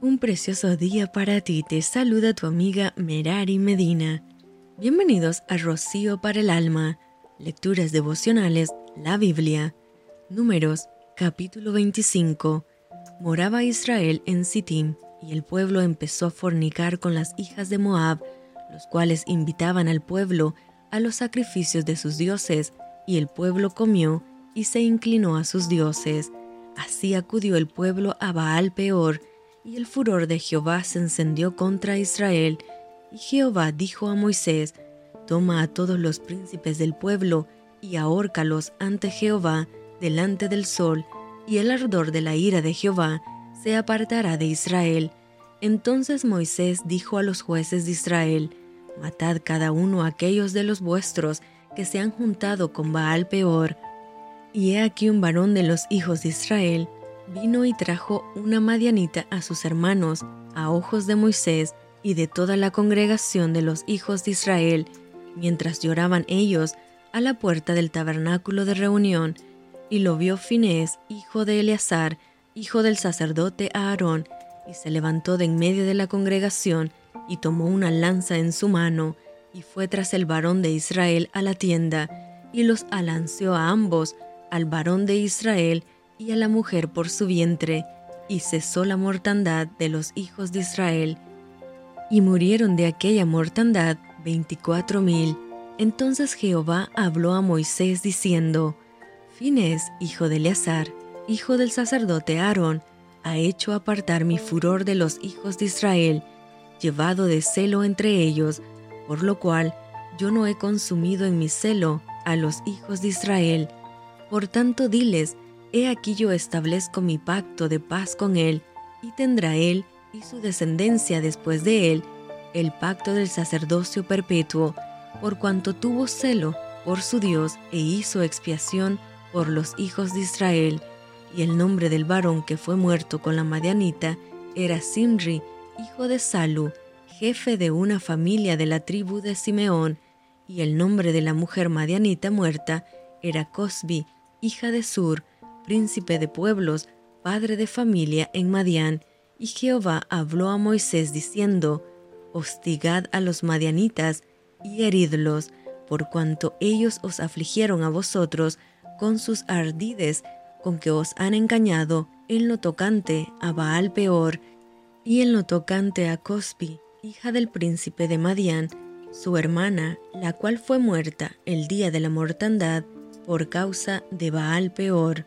Un precioso día para ti, te saluda tu amiga Merari Medina. Bienvenidos a Rocío para el Alma, Lecturas Devocionales, la Biblia. Números, capítulo 25. Moraba Israel en Sittim, y el pueblo empezó a fornicar con las hijas de Moab, los cuales invitaban al pueblo a los sacrificios de sus dioses, y el pueblo comió y se inclinó a sus dioses. Así acudió el pueblo a Baal peor, y el furor de Jehová se encendió contra Israel. Y Jehová dijo a Moisés, Toma a todos los príncipes del pueblo, y ahórcalos ante Jehová, delante del sol, y el ardor de la ira de Jehová se apartará de Israel. Entonces Moisés dijo a los jueces de Israel, Matad cada uno aquellos de los vuestros que se han juntado con Baal peor. Y he aquí un varón de los hijos de Israel, vino y trajo una madianita a sus hermanos, a ojos de Moisés y de toda la congregación de los hijos de Israel, mientras lloraban ellos a la puerta del tabernáculo de reunión, y lo vio Finés, hijo de Eleazar, hijo del sacerdote Aarón, y se levantó de en medio de la congregación, y tomó una lanza en su mano, y fue tras el varón de Israel a la tienda, y los alanceó a ambos, al varón de Israel, y a la mujer por su vientre, y cesó la mortandad de los hijos de Israel. Y murieron de aquella mortandad veinticuatro mil. Entonces Jehová habló a Moisés diciendo, Fines, hijo de Eleazar, hijo del sacerdote Aarón, ha hecho apartar mi furor de los hijos de Israel, llevado de celo entre ellos, por lo cual yo no he consumido en mi celo a los hijos de Israel. Por tanto diles, He aquí yo establezco mi pacto de paz con él, y tendrá él y su descendencia después de él el pacto del sacerdocio perpetuo, por cuanto tuvo celo por su Dios e hizo expiación por los hijos de Israel. Y el nombre del varón que fue muerto con la Madianita era Simri, hijo de Salu, jefe de una familia de la tribu de Simeón, y el nombre de la mujer Madianita muerta era Cosbi, hija de Sur, príncipe de pueblos, padre de familia en Madián, y Jehová habló a Moisés diciendo, Hostigad a los madianitas y heridlos, por cuanto ellos os afligieron a vosotros con sus ardides, con que os han engañado en lo tocante a Baal peor, y en lo tocante a Cospi, hija del príncipe de Madián, su hermana, la cual fue muerta el día de la mortandad por causa de Baal peor.